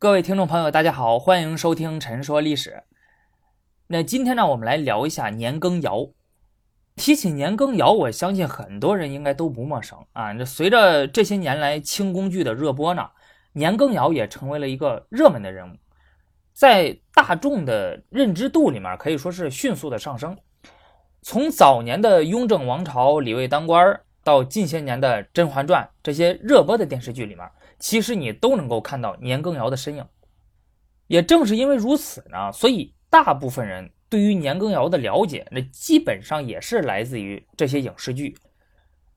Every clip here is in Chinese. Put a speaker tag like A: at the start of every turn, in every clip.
A: 各位听众朋友，大家好，欢迎收听《陈说历史》。那今天呢，我们来聊一下年羹尧。提起年羹尧，我相信很多人应该都不陌生啊。这随着这些年来清宫剧的热播呢，年羹尧也成为了一个热门的人物，在大众的认知度里面可以说是迅速的上升。从早年的雍正王朝李卫当官，到近些年的《甄嬛传》这些热播的电视剧里面。其实你都能够看到年羹尧的身影，也正是因为如此呢，所以大部分人对于年羹尧的了解，那基本上也是来自于这些影视剧。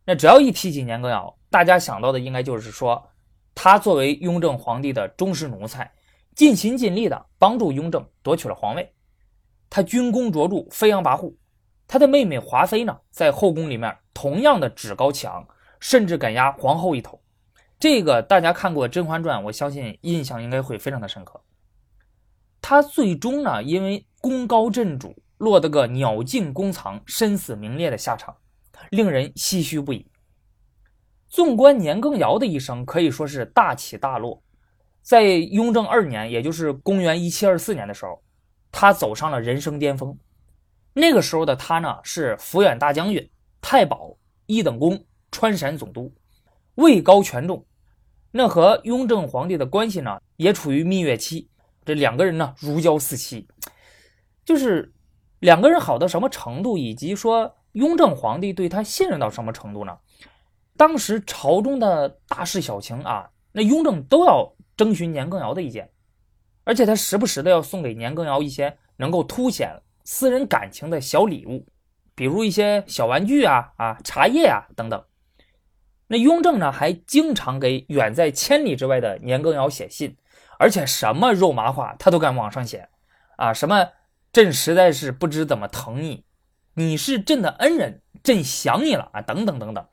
A: 那只要一提起年羹尧，大家想到的应该就是说，他作为雍正皇帝的忠实奴才，尽心尽力的帮助雍正夺取了皇位。他军功卓著，飞扬跋扈。他的妹妹华妃呢，在后宫里面同样的趾高气昂，甚至敢压皇后一头。这个大家看过《甄嬛传》，我相信印象应该会非常的深刻。他最终呢，因为功高震主，落得个鸟尽弓藏、身死名裂的下场，令人唏嘘不已。纵观年羹尧的一生，可以说是大起大落。在雍正二年，也就是公元一七二四年的时候，他走上了人生巅峰。那个时候的他呢，是抚远大将军、太保、一等功、川陕总督，位高权重。那和雍正皇帝的关系呢，也处于蜜月期。这两个人呢，如胶似漆，就是两个人好到什么程度，以及说雍正皇帝对他信任到什么程度呢？当时朝中的大事小情啊，那雍正都要征询年羹尧的意见，而且他时不时的要送给年羹尧一些能够凸显私人感情的小礼物，比如一些小玩具啊、啊茶叶啊等等。那雍正呢，还经常给远在千里之外的年羹尧写信，而且什么肉麻话他都敢往上写，啊，什么朕实在是不知怎么疼你，你是朕的恩人，朕想你了啊，等等等等。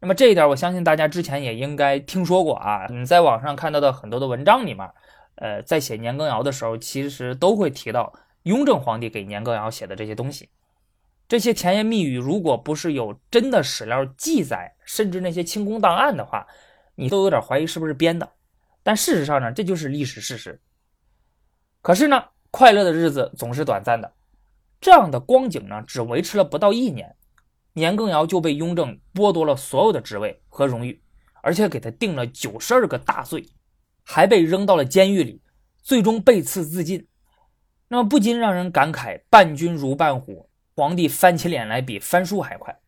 A: 那么这一点，我相信大家之前也应该听说过啊。你在网上看到的很多的文章里面，呃，在写年羹尧的时候，其实都会提到雍正皇帝给年羹尧写的这些东西。这些甜言蜜语，如果不是有真的史料记载，甚至那些清宫档案的话，你都有点怀疑是不是编的。但事实上呢，这就是历史事实。可是呢，快乐的日子总是短暂的，这样的光景呢，只维持了不到一年，年羹尧就被雍正剥夺了所有的职位和荣誉，而且给他定了九十二个大罪，还被扔到了监狱里，最终被刺自尽。那么不禁让人感慨：伴君如伴虎。皇帝翻起脸来比翻书还快。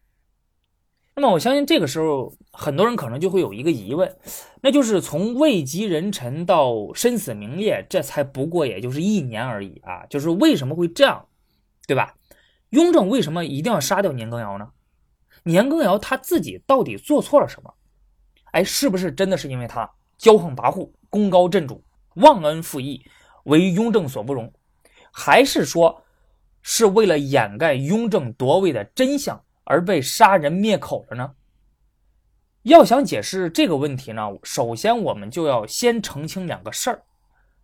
A: 那么，我相信这个时候很多人可能就会有一个疑问，那就是从位极人臣到身死名裂，这才不过也就是一年而已啊！就是为什么会这样，对吧？雍正为什么一定要杀掉年羹尧呢？年羹尧他自己到底做错了什么？哎，是不是真的是因为他骄横跋扈、功高震主、忘恩负义，为雍正所不容，还是说？是为了掩盖雍正夺位的真相而被杀人灭口了呢？要想解释这个问题呢，首先我们就要先澄清两个事儿。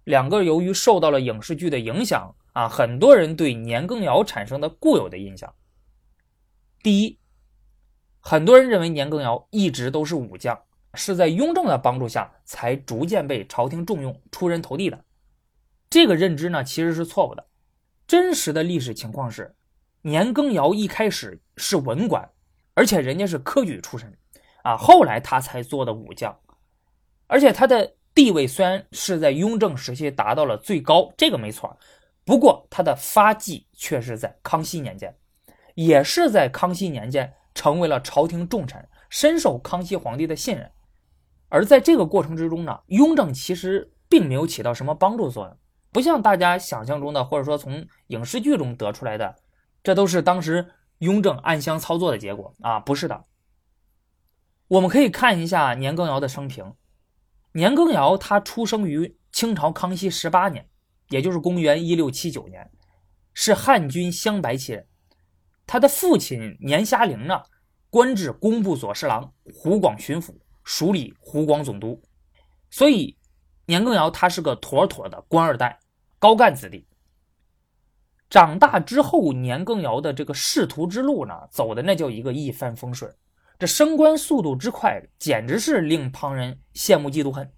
A: 两个由于受到了影视剧的影响啊，很多人对年羹尧产生的固有的印象。第一，很多人认为年羹尧一直都是武将，是在雍正的帮助下才逐渐被朝廷重用、出人头地的。这个认知呢，其实是错误的。真实的历史情况是，年羹尧一开始是文官，而且人家是科举出身，啊，后来他才做的武将，而且他的地位虽然是在雍正时期达到了最高，这个没错，不过他的发迹却是在康熙年间，也是在康熙年间成为了朝廷重臣，深受康熙皇帝的信任，而在这个过程之中呢，雍正其实并没有起到什么帮助作用。不像大家想象中的，或者说从影视剧中得出来的，这都是当时雍正暗箱操作的结果啊！不是的，我们可以看一下年羹尧的生平。年羹尧他出生于清朝康熙十八年，也就是公元一六七九年，是汉军镶白旗人。他的父亲年虾龄呢，官至工部左侍郎、湖广巡抚，署理湖广总督，所以。年羹尧他是个妥妥的官二代，高干子弟。长大之后，年羹尧的这个仕途之路呢，走的那叫一个一帆风顺，这升官速度之快，简直是令旁人羡慕嫉妒恨。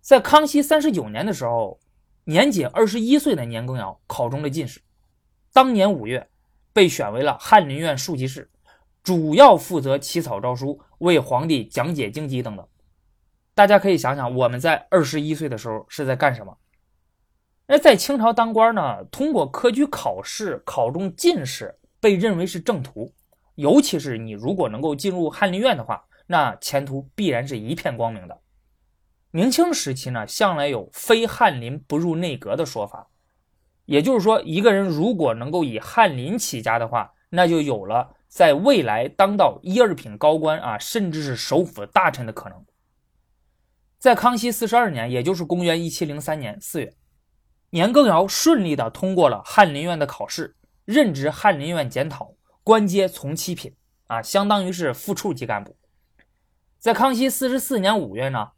A: 在康熙三十九年的时候，年仅二十一岁的年羹尧考中了进士，当年五月被选为了翰林院庶吉士，主要负责起草诏书、为皇帝讲解经籍等等。大家可以想想，我们在二十一岁的时候是在干什么？那在清朝当官呢，通过科举考试考中进士，被认为是正途。尤其是你如果能够进入翰林院的话，那前途必然是一片光明的。明清时期呢，向来有“非翰林不入内阁”的说法，也就是说，一个人如果能够以翰林起家的话，那就有了在未来当到一二品高官啊，甚至是首辅大臣的可能。在康熙四十二年，也就是公元一七零三年四月，年羹尧顺利的通过了翰林院的考试，任职翰林院检讨，官阶从七品，啊，相当于是副处级干部。在康熙四十四年五月呢，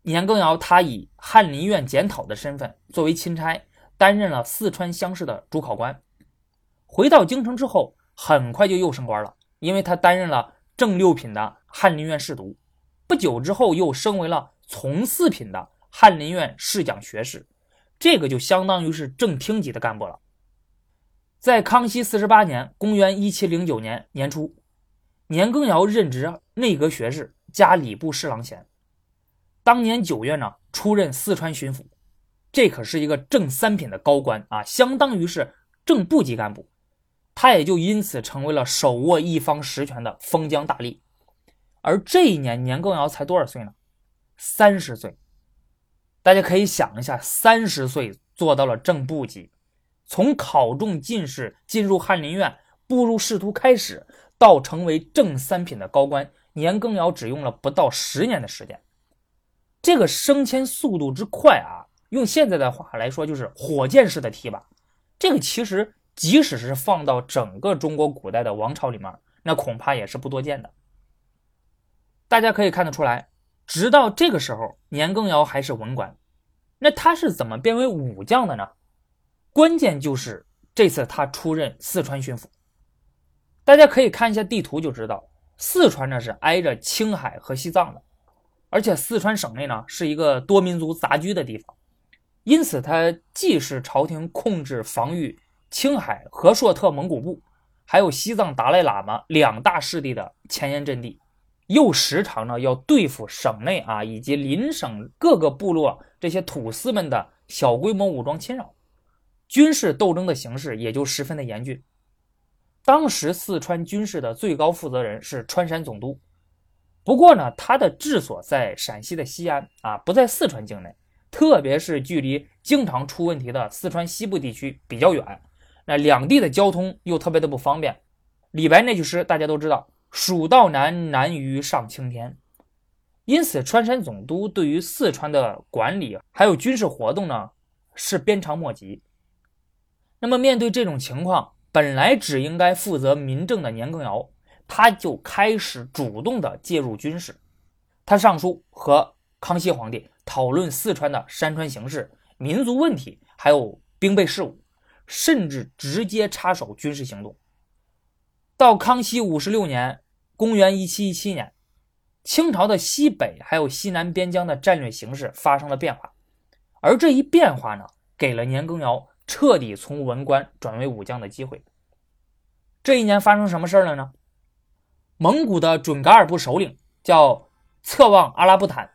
A: 年羹尧他以翰林院检讨的身份作为钦差，担任了四川乡试的主考官。回到京城之后，很快就又升官了，因为他担任了正六品的翰林院侍读。不久之后，又升为了。从四品的翰林院侍讲学士，这个就相当于是正厅级的干部了。在康熙四十八年（公元一七零九年）年初，年羹尧任职内阁学士加礼部侍郎衔。当年九月呢，出任四川巡抚，这可是一个正三品的高官啊，相当于是正部级干部。他也就因此成为了手握一方实权的封疆大吏。而这一年，年羹尧才多少岁呢？三十岁，大家可以想一下，三十岁做到了正部级，从考中进士、进入翰林院、步入仕途开始，到成为正三品的高官，年羹尧只用了不到十年的时间。这个升迁速度之快啊，用现在的话来说，就是火箭式的提拔。这个其实即使是放到整个中国古代的王朝里面，那恐怕也是不多见的。大家可以看得出来。直到这个时候，年羹尧还是文官，那他是怎么变为武将的呢？关键就是这次他出任四川巡抚。大家可以看一下地图就知道，四川呢是挨着青海和西藏的，而且四川省内呢是一个多民族杂居的地方，因此它既是朝廷控制防御青海和硕特蒙古部，还有西藏达赖喇嘛两大势力的前沿阵地。又时常呢要对付省内啊以及邻省各个部落这些土司们的小规模武装侵扰，军事斗争的形势也就十分的严峻。当时四川军事的最高负责人是川陕总督，不过呢他的治所在陕西的西安啊，不在四川境内，特别是距离经常出问题的四川西部地区比较远，那两地的交通又特别的不方便。李白那句诗大家都知道。蜀道难，难于上青天。因此，川陕总督对于四川的管理还有军事活动呢，是鞭长莫及。那么，面对这种情况，本来只应该负责民政的年羹尧，他就开始主动的介入军事。他上书和康熙皇帝讨论四川的山川形势、民族问题，还有兵备事务，甚至直接插手军事行动。到康熙五十六年。公元一七一七年，清朝的西北还有西南边疆的战略形势发生了变化，而这一变化呢，给了年羹尧彻底从文官转为武将的机会。这一年发生什么事了呢？蒙古的准噶尔部首领叫策旺阿拉布坦，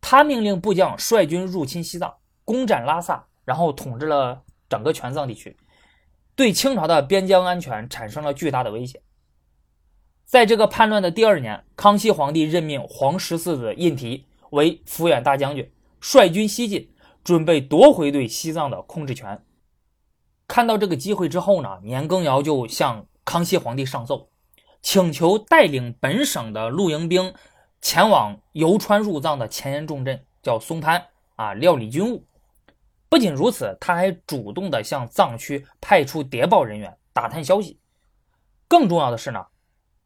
A: 他命令部将率军入侵西藏，攻占拉萨，然后统治了整个全藏地区，对清朝的边疆安全产生了巨大的威胁。在这个叛乱的第二年，康熙皇帝任命皇十四子胤禔为抚远大将军，率军西进，准备夺回对西藏的控制权。看到这个机会之后呢，年羹尧就向康熙皇帝上奏，请求带领本省的露营兵前往游川入藏的前沿重镇，叫松潘啊，料理军务。不仅如此，他还主动的向藏区派出谍报人员打探消息。更重要的是呢。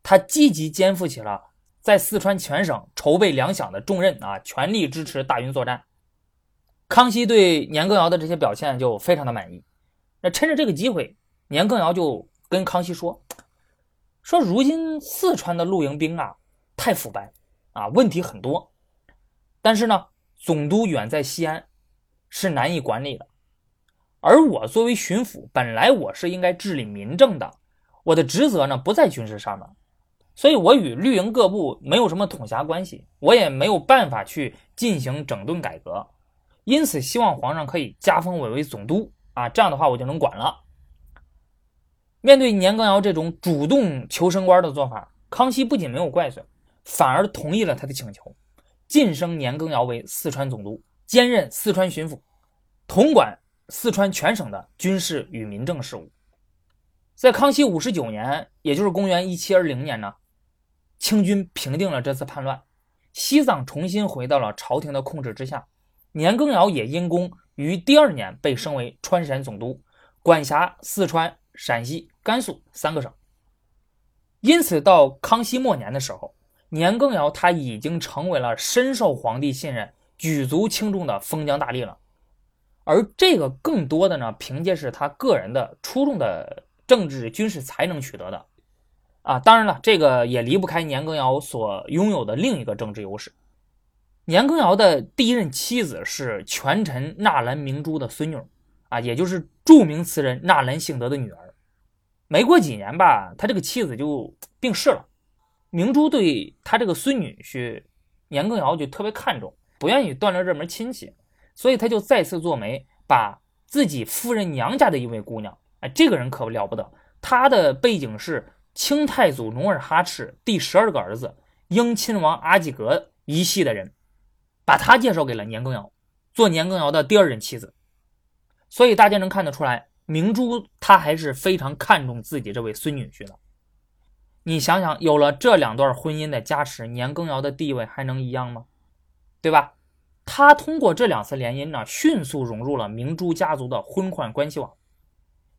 A: 他积极肩负起了在四川全省筹备粮饷的重任啊，全力支持大军作战。康熙对年羹尧的这些表现就非常的满意。那趁着这个机会，年羹尧就跟康熙说：“说如今四川的露营兵啊，太腐败啊，问题很多。但是呢，总督远在西安，是难以管理的。而我作为巡抚，本来我是应该治理民政的，我的职责呢不在军事上面，所以我与绿营各部没有什么统辖关系，我也没有办法去进行整顿改革。因此，希望皇上可以加封我为总督啊，这样的话我就能管了。面对年羹尧这种主动求升官的做法，康熙不仅没有怪罪，反而同意了他的请求，晋升年羹尧为四川总督，兼任四川巡抚，统管四川全省的军事与民政事务。在康熙五十九年，也就是公元一七二零年呢，清军平定了这次叛乱，西藏重新回到了朝廷的控制之下。年羹尧也因功，于第二年被升为川陕总督，管辖四川、陕西、甘肃三个省。因此，到康熙末年的时候，年羹尧他已经成为了深受皇帝信任、举足轻重的封疆大吏了。而这个更多的呢，凭借是他个人的出众的政治军事才能取得的。啊，当然了，这个也离不开年羹尧所拥有的另一个政治优势。年羹尧的第一任妻子是权臣纳兰明珠的孙女，啊，也就是著名词人纳兰性德的女儿。没过几年吧，他这个妻子就病逝了。明珠对他这个孙女婿年羹尧就特别看重，不愿意断了这门亲戚，所以他就再次做媒，把自己夫人娘家的一位姑娘，哎，这个人可了不得，他的背景是清太祖努尔哈赤第十二个儿子英亲王阿济格一系的人。把他介绍给了年羹尧，做年羹尧的第二任妻子。所以大家能看得出来，明珠她还是非常看重自己这位孙女婿的。你想想，有了这两段婚姻的加持，年羹尧的地位还能一样吗？对吧？他通过这两次联姻呢，迅速融入了明珠家族的婚宦关系网。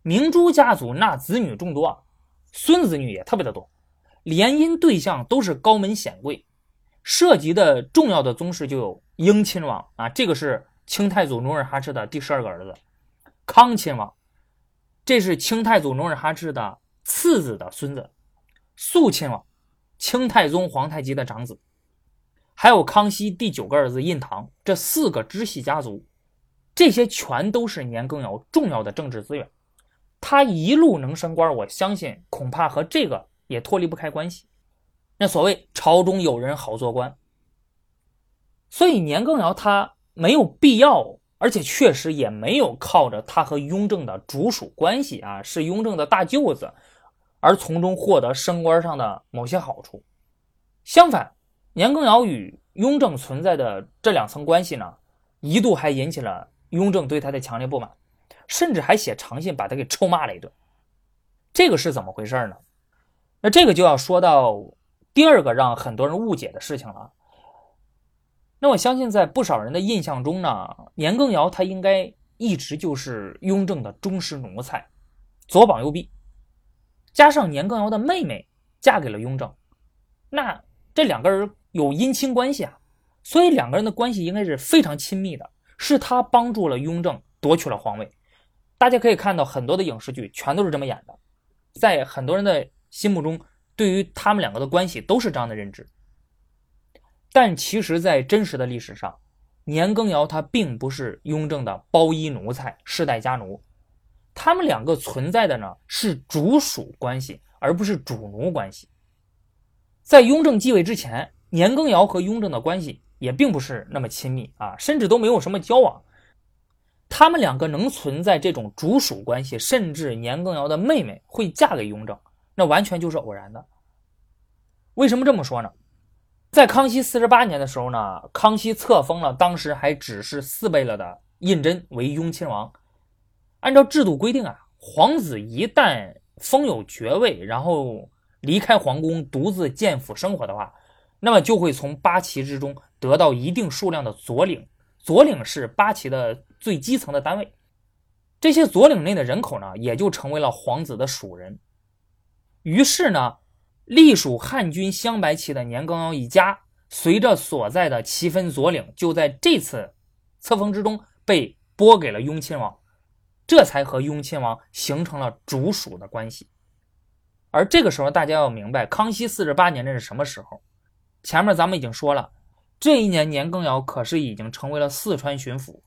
A: 明珠家族那子女众多，孙子女也特别的多，联姻对象都是高门显贵。涉及的重要的宗室就有英亲王啊，这个是清太祖努尔哈赤的第十二个儿子；康亲王，这是清太祖努尔哈赤的次子的孙子；肃亲王，清太宗皇太极的长子；还有康熙第九个儿子胤堂，这四个支系家族，这些全都是年羹尧重要的政治资源。他一路能升官，我相信恐怕和这个也脱离不开关系。那所谓朝中有人好做官，所以年羹尧他没有必要，而且确实也没有靠着他和雍正的主属关系啊，是雍正的大舅子，而从中获得升官上的某些好处。相反，年羹尧与雍正存在的这两层关系呢，一度还引起了雍正对他的强烈不满，甚至还写长信把他给臭骂了一顿。这个是怎么回事呢？那这个就要说到。第二个让很多人误解的事情了，那我相信在不少人的印象中呢，年羹尧他应该一直就是雍正的忠实奴才，左膀右臂，加上年羹尧的妹妹嫁给了雍正，那这两个人有姻亲关系啊，所以两个人的关系应该是非常亲密的，是他帮助了雍正夺取了皇位。大家可以看到很多的影视剧全都是这么演的，在很多人的心目中。对于他们两个的关系都是这样的认知，但其实，在真实的历史上，年羹尧他并不是雍正的包衣奴才、世代家奴，他们两个存在的呢是主属关系，而不是主奴关系。在雍正继位之前，年羹尧和雍正的关系也并不是那么亲密啊，甚至都没有什么交往。他们两个能存在这种主属关系，甚至年羹尧的妹妹会嫁给雍正。那完全就是偶然的。为什么这么说呢？在康熙四十八年的时候呢，康熙册封了当时还只是四贝勒的胤禛为雍亲王。按照制度规定啊，皇子一旦封有爵位，然后离开皇宫独自建府生活的话，那么就会从八旗之中得到一定数量的左领。左领是八旗的最基层的单位，这些左领内的人口呢，也就成为了皇子的属人。于是呢，隶属汉军镶白旗的年羹尧一家，随着所在的旗分左领，就在这次册封之中被拨给了雍亲王，这才和雍亲王形成了主属的关系。而这个时候，大家要明白，康熙四十八年那是什么时候？前面咱们已经说了，这一年年羹尧可是已经成为了四川巡抚。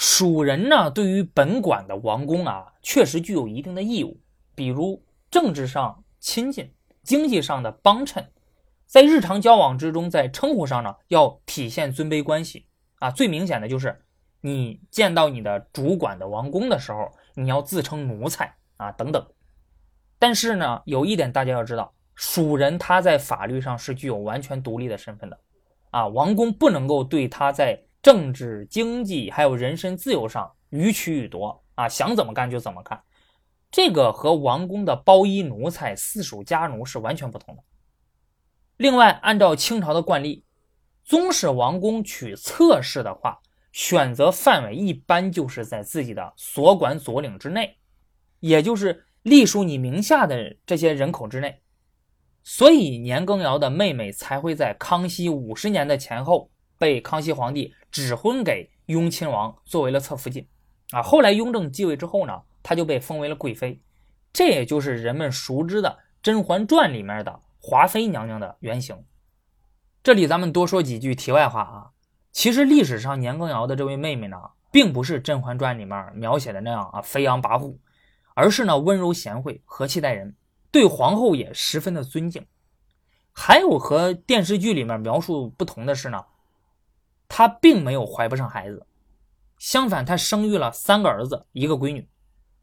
A: 蜀人呢，对于本管的王公啊，确实具有一定的义务，比如政治上亲近，经济上的帮衬，在日常交往之中，在称呼上呢，要体现尊卑关系啊。最明显的就是，你见到你的主管的王公的时候，你要自称奴才啊，等等。但是呢，有一点大家要知道，蜀人他在法律上是具有完全独立的身份的啊，王公不能够对他在。政治、经济还有人身自由上予取予夺啊，想怎么干就怎么干，这个和王公的包衣奴才、四属家奴是完全不同的。另外，按照清朝的惯例，宗室王公娶侧室的话，选择范围一般就是在自己的所管左领之内，也就是隶属你名下的这些人口之内。所以，年羹尧的妹妹才会在康熙五十年的前后。被康熙皇帝指婚给雍亲王，作为了侧福晋，啊，后来雍正继位之后呢，她就被封为了贵妃，这也就是人们熟知的《甄嬛传》里面的华妃娘娘的原型。这里咱们多说几句题外话啊，其实历史上年羹尧的这位妹妹呢，并不是《甄嬛传》里面描写的那样啊飞扬跋扈，而是呢温柔贤惠、和气待人，对皇后也十分的尊敬。还有和电视剧里面描述不同的是呢。她并没有怀不上孩子，相反，她生育了三个儿子，一个闺女，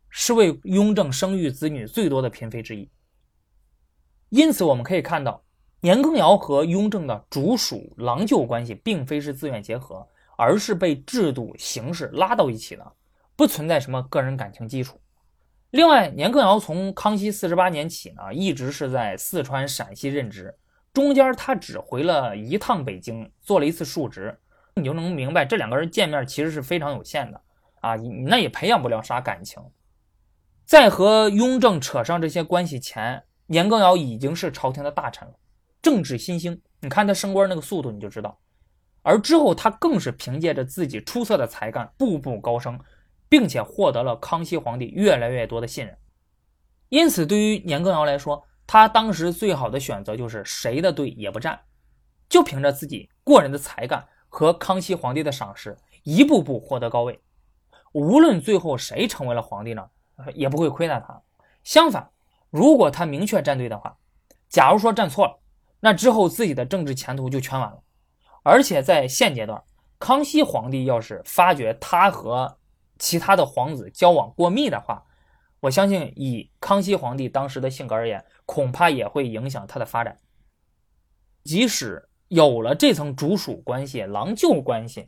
A: 是为雍正生育子女最多的嫔妃之一。因此，我们可以看到，年羹尧和雍正的主属郎舅关系并非是自愿结合，而是被制度形式拉到一起的，不存在什么个人感情基础。另外，年羹尧从康熙四十八年起呢，一直是在四川、陕西任职，中间他只回了一趟北京，做了一次述职。你就能明白，这两个人见面其实是非常有限的啊，那也培养不了啥感情。在和雍正扯上这些关系前，年羹尧已经是朝廷的大臣了，政治新兴。你看他升官那个速度，你就知道。而之后他更是凭借着自己出色的才干，步步高升，并且获得了康熙皇帝越来越多的信任。因此，对于年羹尧来说，他当时最好的选择就是谁的队也不站，就凭着自己过人的才干。和康熙皇帝的赏识，一步步获得高位。无论最后谁成为了皇帝呢，也不会亏待他。相反，如果他明确站队的话，假如说站错了，那之后自己的政治前途就全完了。而且在现阶段，康熙皇帝要是发觉他和其他的皇子交往过密的话，我相信以康熙皇帝当时的性格而言，恐怕也会影响他的发展。即使。有了这层主属关系、郎舅关系，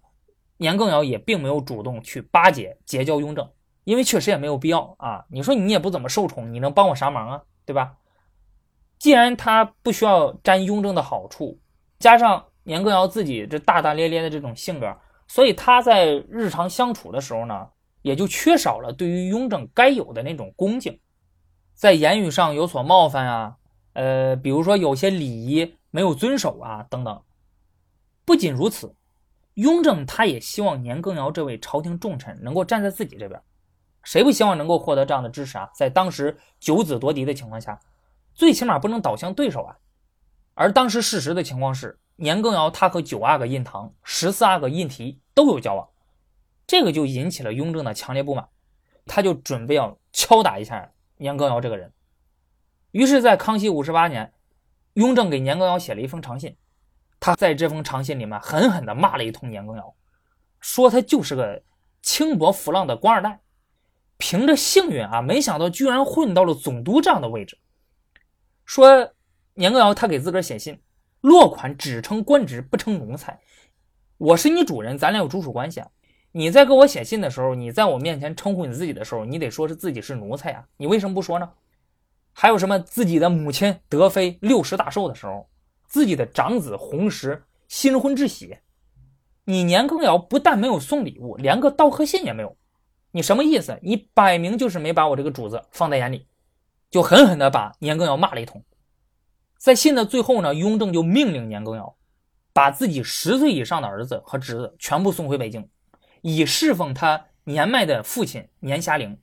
A: 年羹尧也并没有主动去巴结结交雍正，因为确实也没有必要啊。你说你也不怎么受宠，你能帮我啥忙啊？对吧？既然他不需要沾雍正的好处，加上年羹尧自己这大大咧咧的这种性格，所以他在日常相处的时候呢，也就缺少了对于雍正该有的那种恭敬，在言语上有所冒犯啊，呃，比如说有些礼仪。没有遵守啊，等等。不仅如此，雍正他也希望年羹尧这位朝廷重臣能够站在自己这边。谁不希望能够获得这样的支持啊？在当时九子夺嫡的情况下，最起码不能倒向对手啊。而当时事实的情况是，年羹尧他和九阿哥胤堂、十四阿哥胤禔都有交往，这个就引起了雍正的强烈不满，他就准备要敲打一下年羹尧这个人。于是，在康熙五十八年。雍正给年羹尧写了一封长信，他在这封长信里面狠狠地骂了一通年羹尧，说他就是个轻薄浮浪的官二代，凭着幸运啊，没想到居然混到了总督这样的位置。说年羹尧他给自个儿写信，落款只称官职不称奴才，我是你主人，咱俩有主属关系啊。你在给我写信的时候，你在我面前称呼你自己的时候，你得说是自己是奴才啊，你为什么不说呢？还有什么？自己的母亲德妃六十大寿的时候，自己的长子弘时新婚之喜，你年羹尧不但没有送礼物，连个道贺信也没有，你什么意思？你摆明就是没把我这个主子放在眼里，就狠狠地把年羹尧骂了一通。在信的最后呢，雍正就命令年羹尧把自己十岁以上的儿子和侄子全部送回北京，以侍奉他年迈的父亲年遐龄。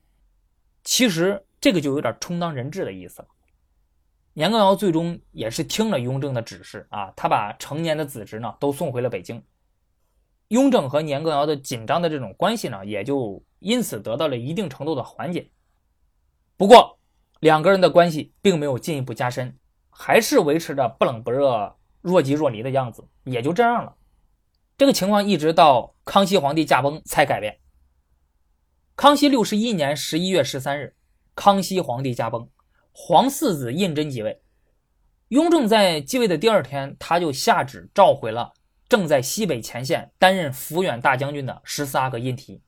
A: 其实。这个就有点充当人质的意思了。年羹尧最终也是听了雍正的指示啊，他把成年的子侄呢都送回了北京。雍正和年羹尧的紧张的这种关系呢，也就因此得到了一定程度的缓解。不过，两个人的关系并没有进一步加深，还是维持着不冷不热、若即若离的样子，也就这样了。这个情况一直到康熙皇帝驾崩才改变。康熙六十一年十一月十三日，康熙皇帝驾崩，皇四子胤禛即位。雍正在继位的第二天，他就下旨召回了。正在西北前线担任抚远大将军的十四阿哥胤禔，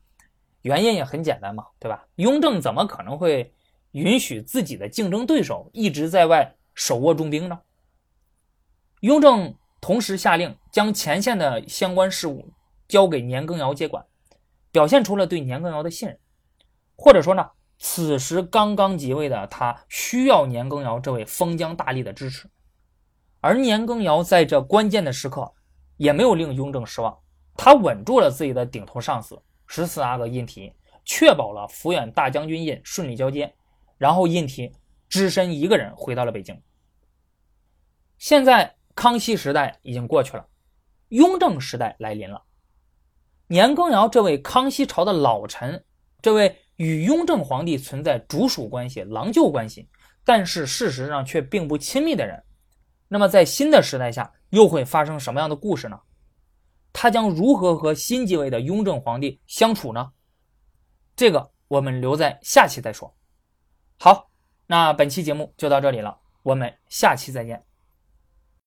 A: 原因也很简单嘛，对吧？雍正怎么可能会允许自己的竞争对手一直在外手握重兵呢？雍正同时下令将前线的相关事务交给年羹尧接管，表现出了对年羹尧的信任，或者说呢，此时刚刚即位的他需要年羹尧这位封疆大吏的支持，而年羹尧在这关键的时刻。也没有令雍正失望，他稳住了自己的顶头上司十四阿哥胤禔，确保了抚远大将军印顺利交接，然后胤禔只身一个人回到了北京。现在康熙时代已经过去了，雍正时代来临了。年羹尧这位康熙朝的老臣，这位与雍正皇帝存在主属关系、郎舅关系，但是事实上却并不亲密的人，那么在新的时代下。又会发生什么样的故事呢？他将如何和新继位的雍正皇帝相处呢？这个我们留在下期再说。好，那本期节目就到这里了，我们下期再见。